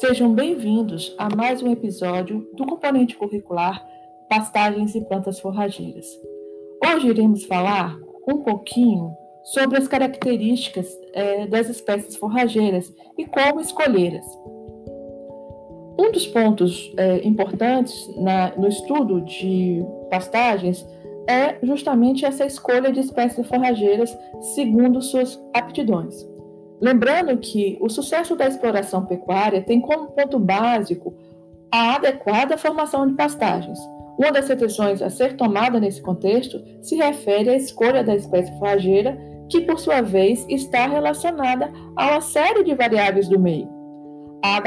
Sejam bem-vindos a mais um episódio do componente curricular Pastagens e Plantas Forrageiras. Hoje iremos falar um pouquinho sobre as características é, das espécies forrageiras e como escolhê-las. Um dos pontos é, importantes na, no estudo de pastagens é justamente essa escolha de espécies forrageiras segundo suas aptidões. Lembrando que o sucesso da exploração pecuária tem como ponto básico a adequada formação de pastagens. Uma das decisões a ser tomada nesse contexto se refere à escolha da espécie forrageira, que, por sua vez, está relacionada a uma série de variáveis do meio. A,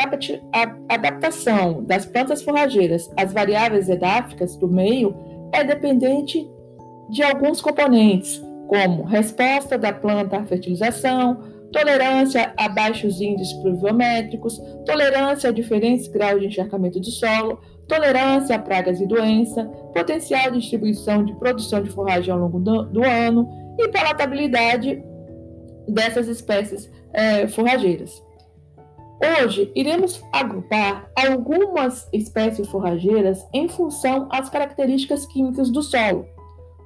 adaptação das plantas forrageiras às variáveis edáficas do meio é dependente de alguns componentes, como resposta da planta à fertilização, tolerância a baixos índices pluviométricos, tolerância a diferentes graus de encharcamento do solo, tolerância a pragas e doença, potencial de distribuição de produção de forragem ao longo do, do ano e palatabilidade dessas espécies é, forrageiras. Hoje, iremos agrupar algumas espécies forrageiras em função às características químicas do solo,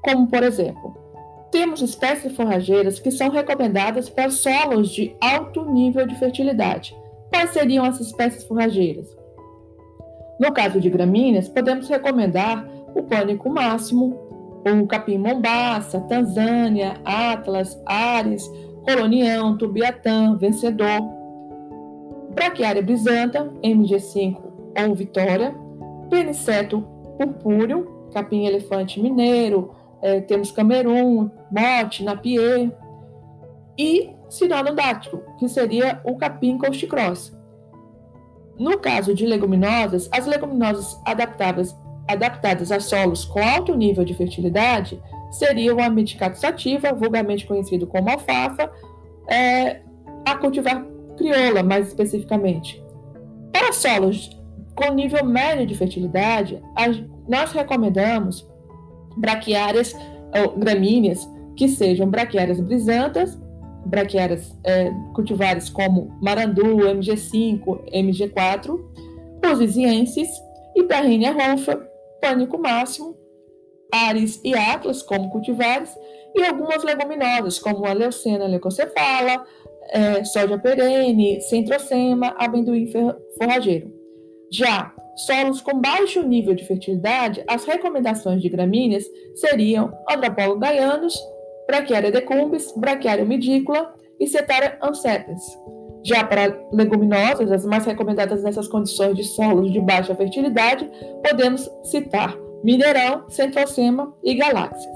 como, por exemplo, temos espécies forrageiras que são recomendadas para solos de alto nível de fertilidade. Quais seriam essas espécies forrageiras? No caso de gramíneas, podemos recomendar o pânico máximo, o capim mombaça, Tanzânia, Atlas, Ares, Colonião, Tubiatã, Vencedor. Braquiária brisanta, MG5 ou Vitória, Peniceto purpúreo, capim elefante mineiro, é, temos Camerun, Mote, Napier e Sinodondáctilo, que seria o capim coxicross. No caso de leguminosas, as leguminosas adaptadas, a solos com alto nível de fertilidade seriam a medicato sativa, vulgarmente conhecido como alfafa, é, a cultivar crioula, mais especificamente. Para solos com nível médio de fertilidade, nós recomendamos braquiárias ou gramíneas que sejam braquiárias brisantas, braquiárias é, cultivares como marandu, MG5, MG4, posisienses, Iperrínea ronfa, pânico máximo, Ares e Atlas como cultivares, e algumas leguminosas, como a leucena leucocefala, é, soja perene, centrocema, amendoim forrageiro. Já solos com baixo nível de fertilidade, as recomendações de gramíneas seriam Andropolo gaianos, Brachiaria decumbis, Brachiaria midícula e Cetaria ancepens. Já para leguminosas, as mais recomendadas nessas condições de solos de baixa fertilidade, podemos citar Mineirão, Centrocema e Galáxias.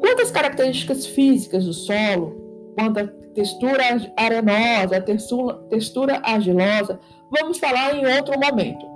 Quanto às características físicas do solo, quanto textura arenosa, textura argilosa, vamos falar em outro momento.